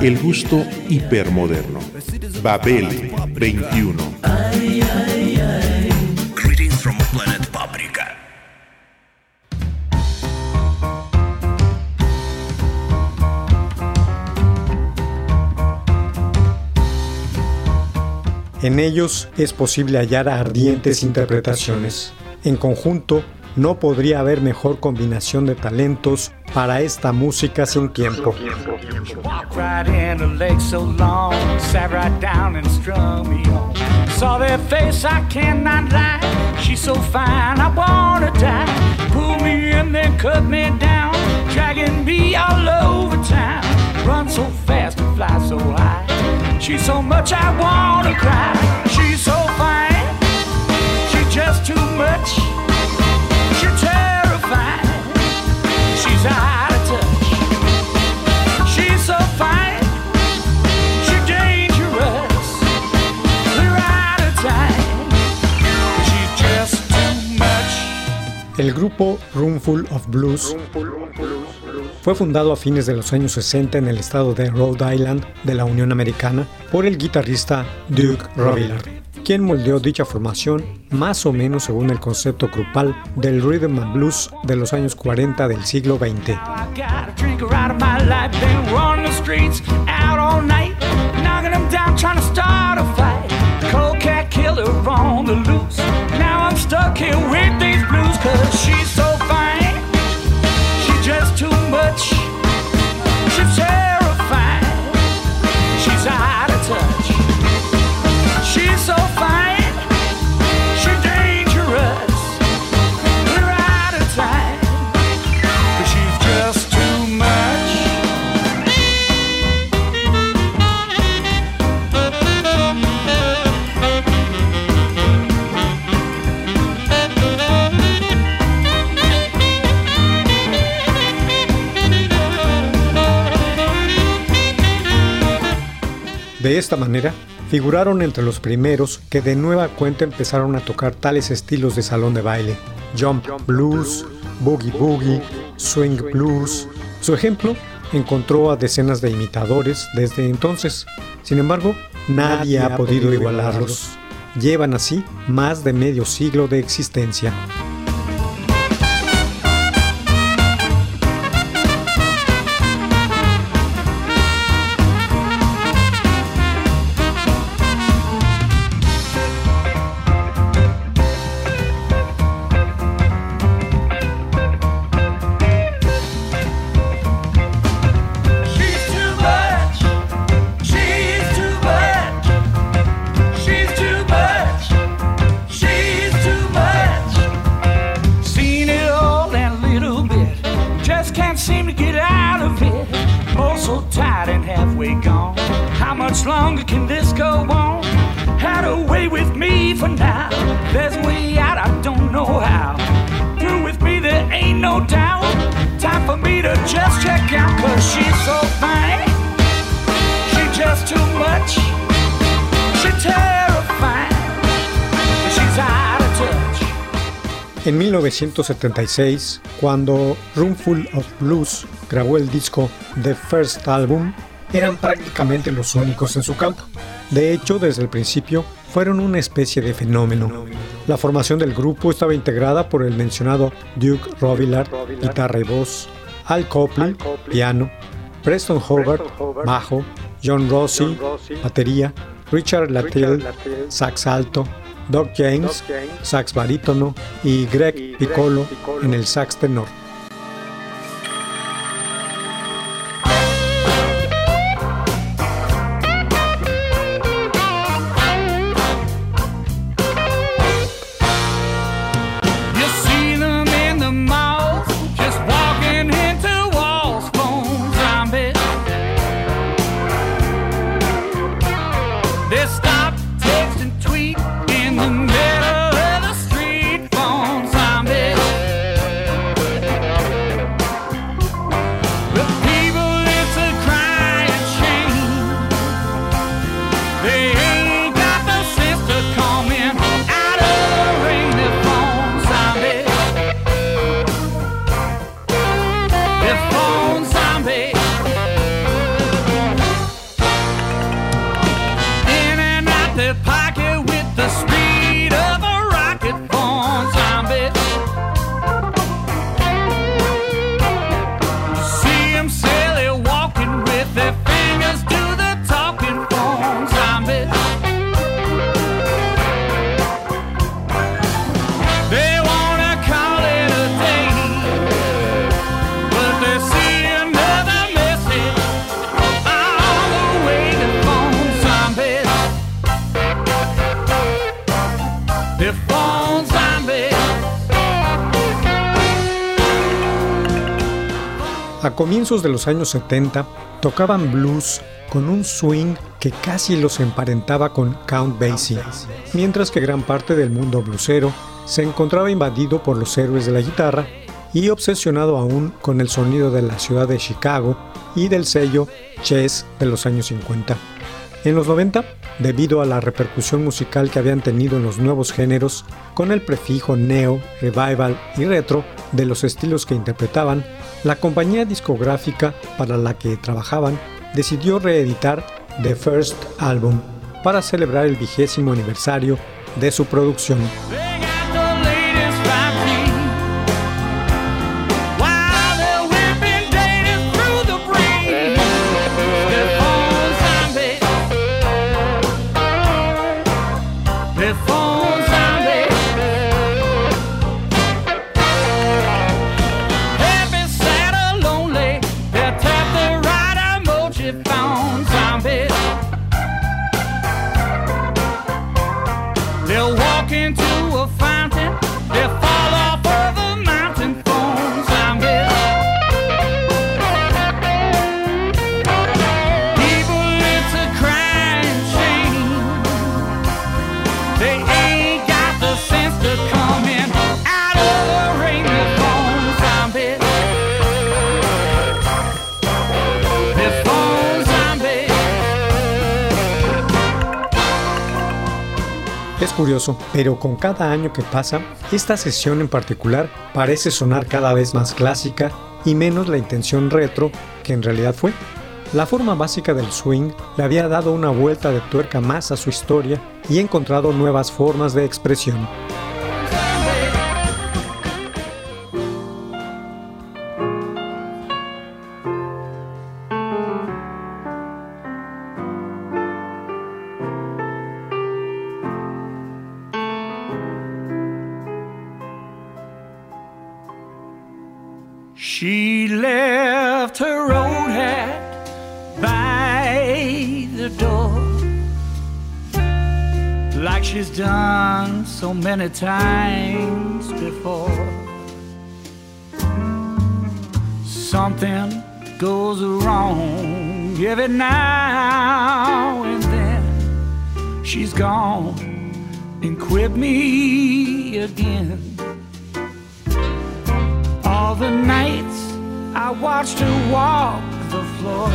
El gusto hipermoderno. Babel 21. Greetings from planet Paprika. En ellos es posible hallar ardientes interpretaciones. En conjunto, no podría haber mejor combinación de talentos para esta música sin tiempo. And. She's so fine, I wanna die. Pull me in, then cut me down, dragging me all over town. Run so fast and fly so high. She's so much, I wanna cry. She's so fine, she's just too much. El grupo Roomful of Blues fue fundado a fines de los años 60 en el estado de Rhode Island de la Unión Americana por el guitarrista Duke Robillard, quien moldeó dicha formación más o menos según el concepto grupal del rhythm and blues de los años 40 del siglo XX. Now I'm stuck here with these blues, cause she's so fine. She's just too much. De esta manera, figuraron entre los primeros que de nueva cuenta empezaron a tocar tales estilos de salón de baile, jump blues, boogie boogie, swing blues. Su ejemplo encontró a decenas de imitadores desde entonces. Sin embargo, nadie ha podido igualarlos. Llevan así más de medio siglo de existencia. Seem to get out of it. Oh, so tired and halfway gone. How much longer can this go on? Had a way with me for now. There's a way out, I don't know how. Through with me, there ain't no doubt. Time for me to just check out, cause she's so fine. She's just too much. She terrifying. En 1976, cuando Roomful of Blues grabó el disco The First Album, eran prácticamente los únicos en su campo. De hecho, desde el principio, fueron una especie de fenómeno. La formación del grupo estaba integrada por el mencionado Duke Robillard, guitarra y voz, Al Copley, piano, Preston Howard, bajo, John Rossi, batería, Richard Latil, sax alto, Doc James, sax barítono y Greg Piccolo en el sax tenor. A comienzos de los años 70 tocaban blues con un swing que casi los emparentaba con Count Basie, mientras que gran parte del mundo bluesero se encontraba invadido por los héroes de la guitarra y obsesionado aún con el sonido de la ciudad de Chicago y del sello Chess de los años 50. En los 90, debido a la repercusión musical que habían tenido en los nuevos géneros, con el prefijo neo, revival y retro de los estilos que interpretaban, la compañía discográfica para la que trabajaban decidió reeditar The First Album para celebrar el vigésimo aniversario de su producción. Pero con cada año que pasa, esta sesión en particular parece sonar cada vez más clásica y menos la intención retro que en realidad fue. La forma básica del swing le había dado una vuelta de tuerca más a su historia y encontrado nuevas formas de expresión. She left her old hat by the door, like she's done so many times before. Something goes wrong every now and then. She's gone and quit me again. All the nights I watched her walk the floor.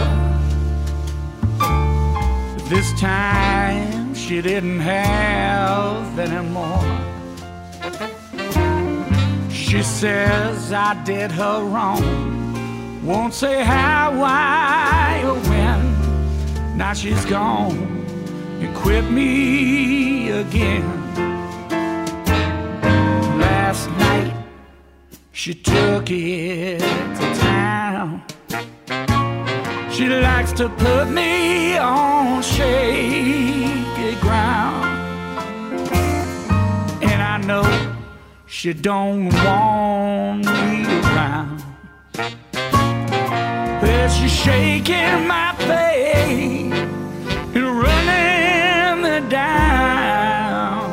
This time she didn't have any more. She says I did her wrong. Won't say how, why, or when. Now she's gone and quit me again. She took it to town. She likes to put me on shaky ground. And I know she don't want me around. Well, she's shaking my faith and running me down.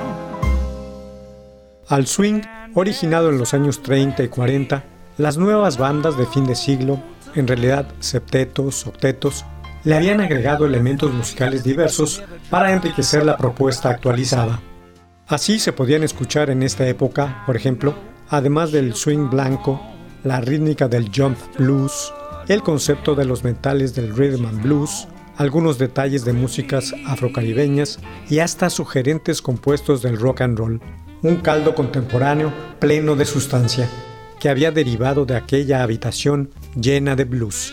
Al swing, originado en los años 30 y 40, las nuevas bandas de fin de siglo, en realidad septetos, octetos, le habían agregado elementos musicales diversos para enriquecer la propuesta actualizada. Así se podían escuchar en esta época, por ejemplo, además del swing blanco, la rítmica del jump blues, el concepto de los metales del rhythm and blues, algunos detalles de músicas afrocaribeñas y hasta sugerentes compuestos del rock and roll, un caldo contemporáneo pleno de sustancia, que había derivado de aquella habitación llena de blues.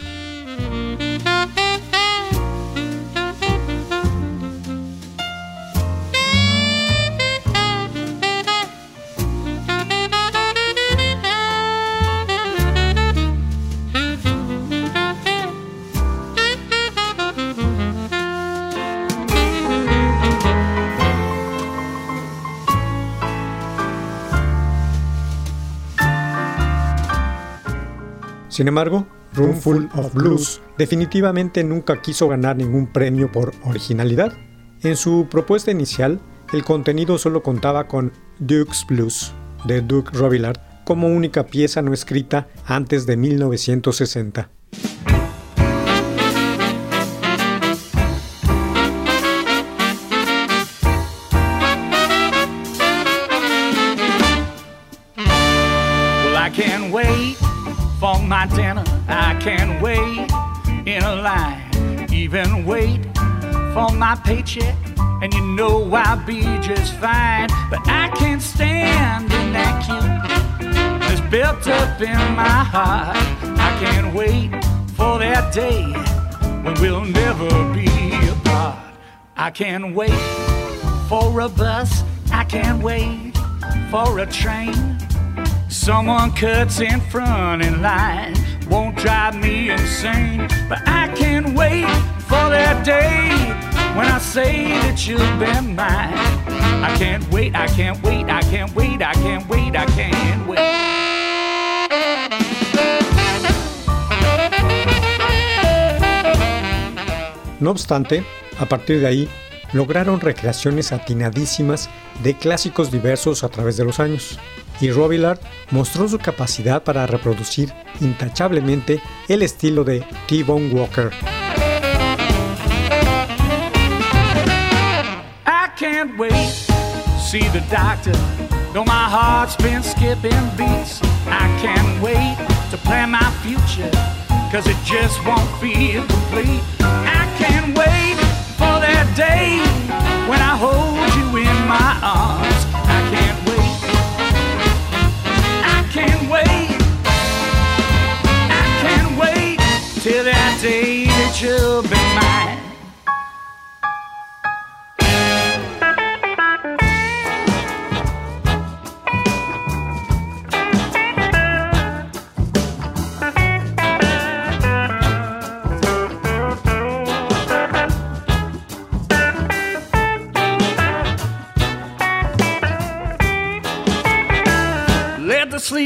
Sin embargo, Roomful of Blues definitivamente nunca quiso ganar ningún premio por originalidad. En su propuesta inicial, el contenido solo contaba con Duke's Blues, de Duke Robillard, como única pieza no escrita antes de 1960. Can't wait in a line. Even wait for my paycheck. And you know I'll be just fine. But I can't stand in that queue. It's built up in my heart. I can't wait for that day when we'll never be apart. I can't wait for a bus. I can't wait for a train. Someone cuts in front in line won't drive me insane. But I can't wait for that day when I say that you'll be mine. I can't wait, I can't wait, I can't wait, I can't wait, I can't wait. No obstante, a partir de ahí, lograron recreaciones atinadísimas de clásicos diversos a través de los años, y Robillard mostró su capacidad para reproducir intachablemente el estilo de T-Bone Walker. I can't wait, see the doctor. Though my heart's been skipping beats, I can't wait to plan my future, cause it just won't feel complete. I can't wait for that day when I hold you in my arms.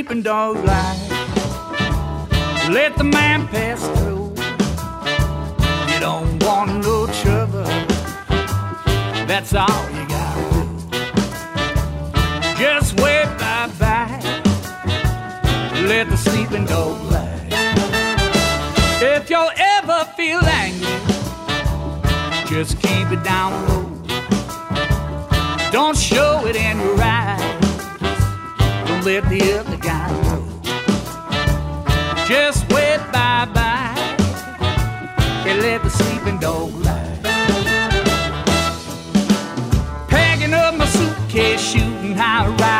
Sleeping dog lie. Let the man pass through. You don't want no trouble. That's all you gotta do. Just wait bye bye. Let the sleeping dog lie. If you ever feel angry, just keep it down low. Don't show it in your eyes. Don't let the other shooting high, riding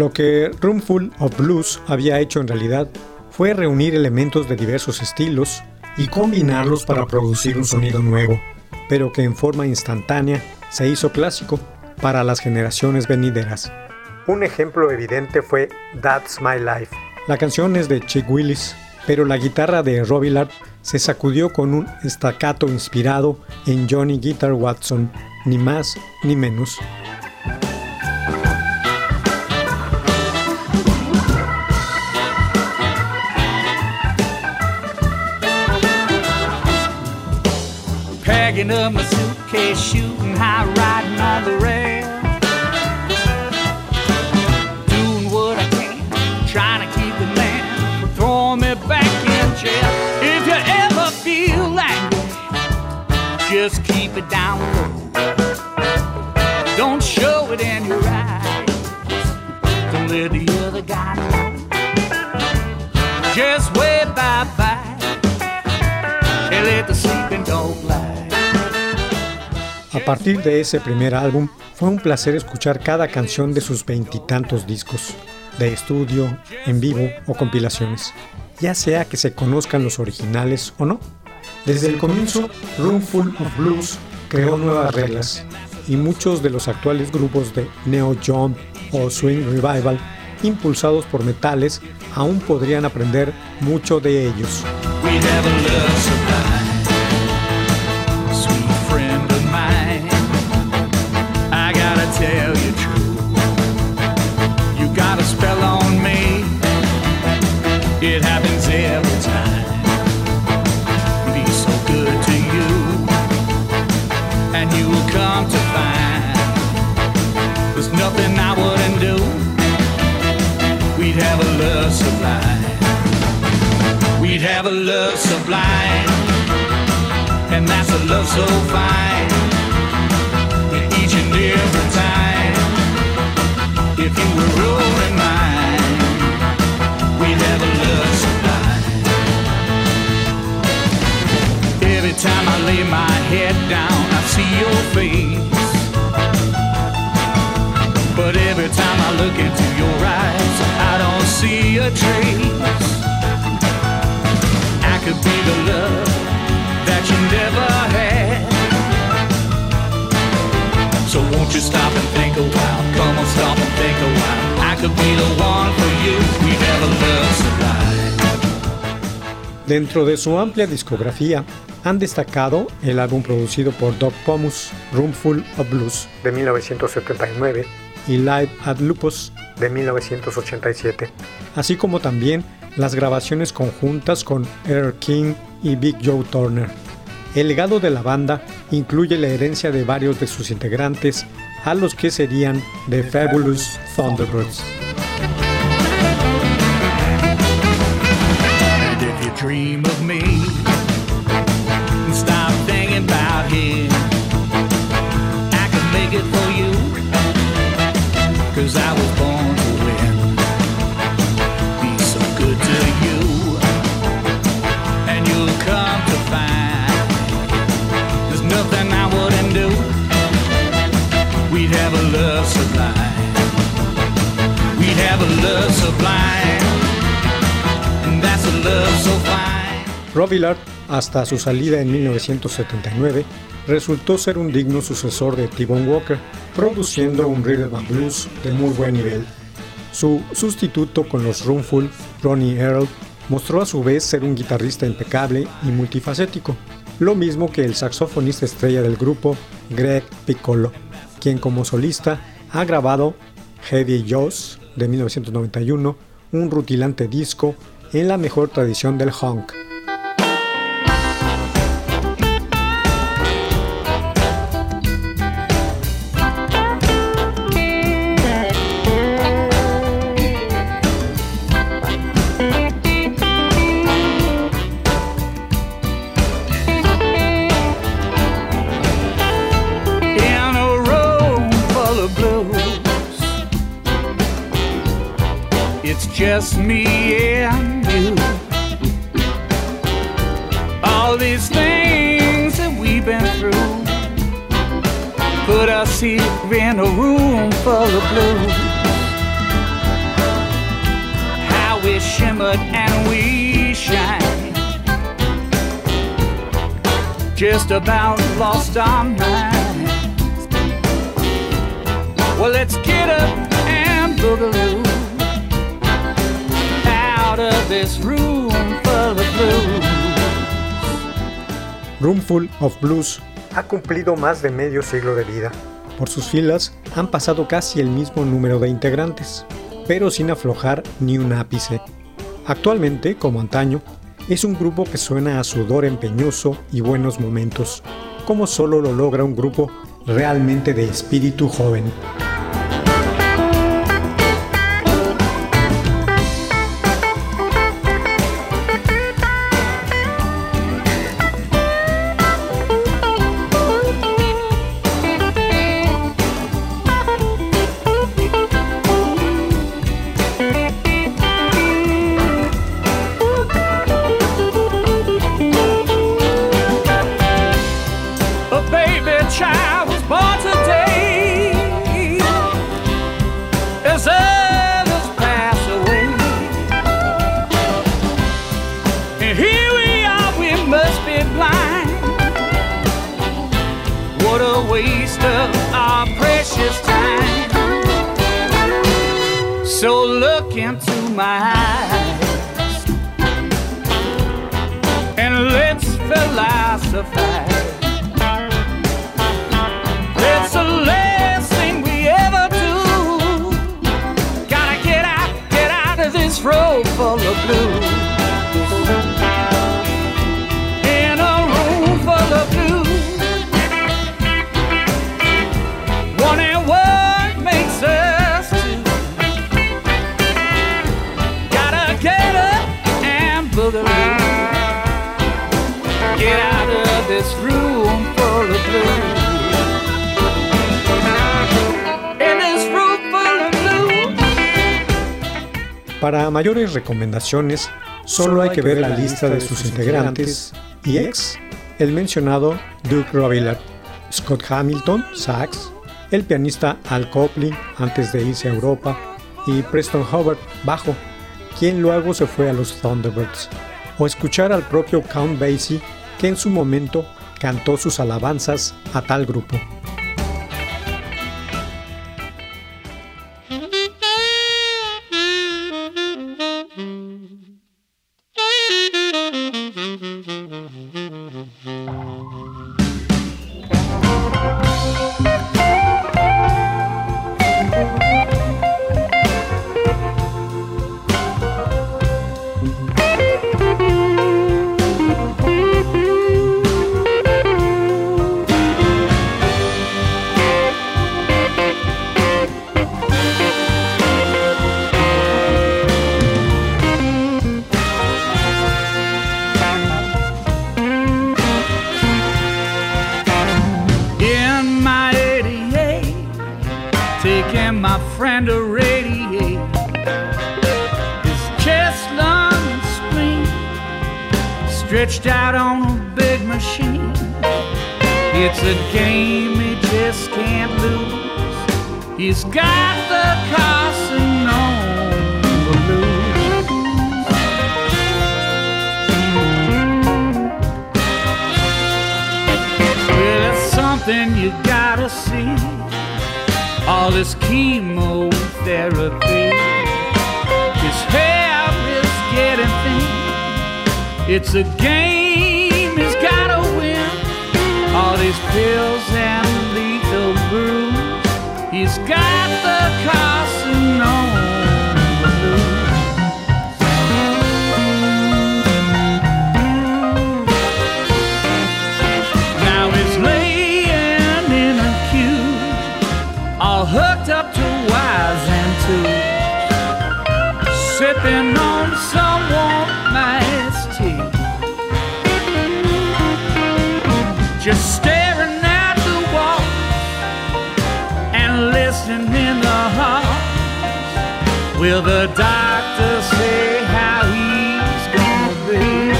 Lo que Roomful of Blues había hecho en realidad fue reunir elementos de diversos estilos y combinarlos para producir un sonido nuevo, pero que en forma instantánea se hizo clásico para las generaciones venideras. Un ejemplo evidente fue That's My Life. La canción es de Chick Willis, pero la guitarra de Robillard se sacudió con un staccato inspirado en Johnny Guitar Watson, ni más ni menos. Packing up my suitcase, shooting high, riding on the rail. Doing what I can, trying to keep the man from throwing me back in jail. If you ever feel like angry, just keep it down low. Partir de ese primer álbum, fue un placer escuchar cada canción de sus veintitantos discos, de estudio, en vivo o compilaciones, ya sea que se conozcan los originales o no. Desde el comienzo, Roomful of Blues creó nuevas reglas, y muchos de los actuales grupos de Neo Jump o Swing Revival impulsados por metales, aún podrían aprender mucho de ellos. Sublime, and that's a love so fine. Each and every time, if you were rolling mine, we'd have a love sublime. Every time I lay my head down, I see your face. But every time I look into your eyes, I don't see a trace. Could be the love that you never had. So won't you stop and think a while? Come on, stop and think a while. I could be the one for you. We have a love sublime. Dentro de su amplia discografía, han destacado el álbum producido por Doc Pomus, Roomful of Blues, de 1979, y Live at Lupus, de 1987, así como también las grabaciones conjuntas con Earl King y Big Joe Turner. El legado de la banda incluye la herencia de varios de sus integrantes, a los que serían The Fabulous Thunderbirds. Rob Villard, hasta su salida en 1979, resultó ser un digno sucesor de T-Bone Walker, produciendo un rhythm and blues de muy buen nivel. Su sustituto con los Roomful, Ronnie Earl, mostró a su vez ser un guitarrista impecable y multifacético, lo mismo que el saxofonista estrella del grupo, Greg Piccolo, quien como solista ha grabado Heavy Jaws de 1991, un rutilante disco en la mejor tradición del honk. Just me and you. All these things that we've been through put us here in a room full of blues. How we shimmered and we shine. Just about lost our minds. Well, let's get up and boogaloo of this room full of blues. Roomful of Blues ha cumplido más de medio siglo de vida. Por sus filas han pasado casi el mismo número de integrantes, pero sin aflojar ni un ápice. Actualmente, como antaño, es un grupo que suena a sudor empeñoso y buenos momentos, como solo lo logra un grupo realmente de espíritu joven. Para mayores recomendaciones, solo hay que ver la lista de sus integrantes y ex, el mencionado Duke Robillard, Scott Hamilton, sax, el pianista Al Copley antes de irse a Europa y Preston Howard, bajo, quien luego se fue a los Thunderbirds, o escuchar al propio Count Basie, que en su momento cantó sus alabanzas a tal grupo. Something you gotta see. All this chemotherapy. His hair is getting thin. It's a game he's gotta win. All these pills and lethal brews. He's got Will the doctor say how he's gonna be?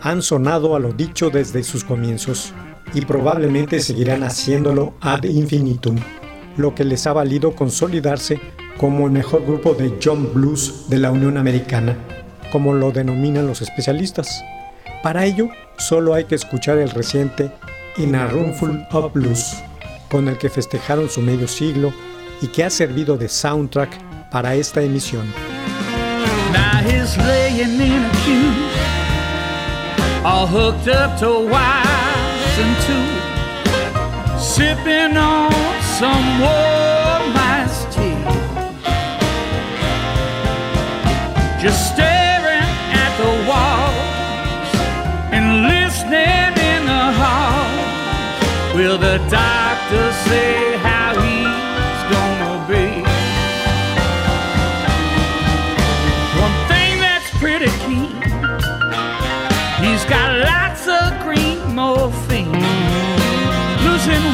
han sonado a lo dicho desde sus comienzos y probablemente seguirán haciéndolo ad infinitum, lo que les ha valido consolidarse como el mejor grupo de John Blues de la Unión Americana, como lo denominan los especialistas. Para ello, solo hay que escuchar el reciente In a Roomful of Blues, con el que festejaron su medio siglo y que ha servido de soundtrack para esta emisión. And two, sipping on some warm iced tea, just staring at the walls and listening in the hall. Will the doctor say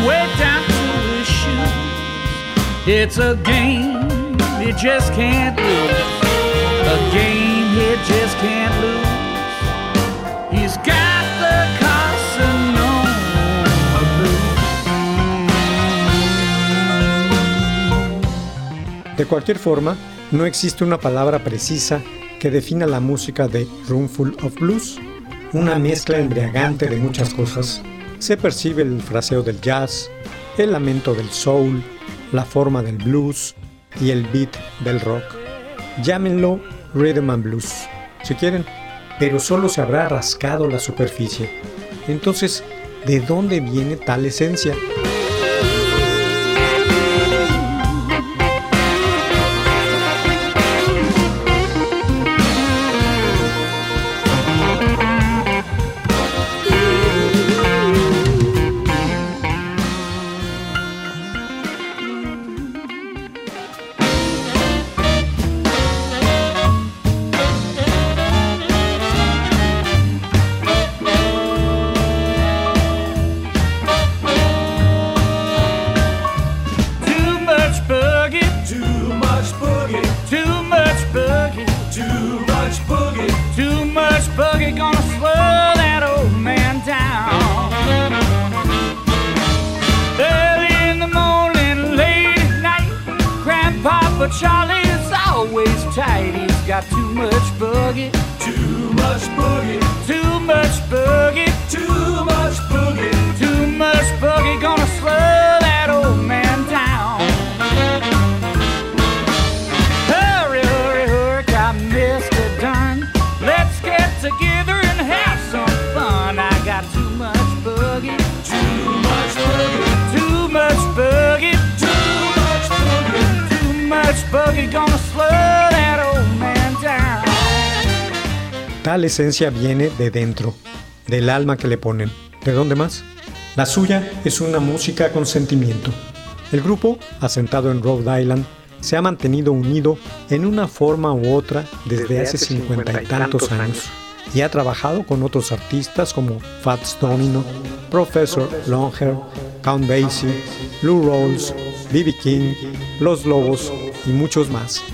weight down to his shoes. It's a game he just can't lose, a game he just can't lose. He's got the Carcinoma blues. De cualquier forma, no existe una palabra precisa que defina la música de Roomful of Blues, una mezcla embriagante de muchas cosas. Se percibe el fraseo del jazz, el lamento del soul, la forma del blues y el beat del rock. Llámenlo rhythm and blues, si quieren, pero solo se habrá rascado la superficie. Entonces, ¿de dónde viene tal esencia? Too much boogie, too Tal esencia viene de dentro, del alma que le ponen. ¿De dónde más? La suya es una música con sentimiento. El grupo, asentado en Rhode Island, se ha mantenido unido en una forma u otra desde hace cincuenta y tantos años y ha trabajado con otros artistas como Fats Domino, Professor Longhair, Count Basie, Lou Rawls, B.B. King, Los Lobos y muchos más.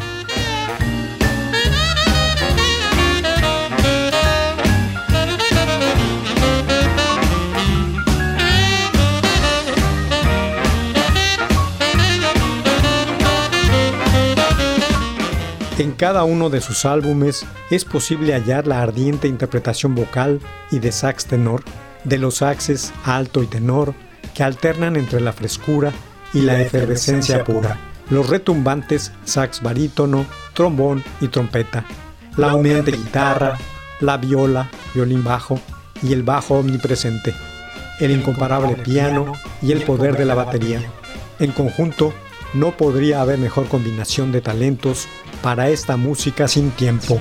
En cada uno de sus álbumes es posible hallar la ardiente interpretación vocal y de sax tenor, de los saxes alto y tenor, que alternan entre la frescura y la efervescencia pura, los retumbantes sax barítono, trombón y trompeta, la humeante guitarra, la viola, violín bajo y el bajo omnipresente, el incomparable piano y el poder de la batería. En conjunto, no podría haber mejor combinación de talentos para esta música sin tiempo.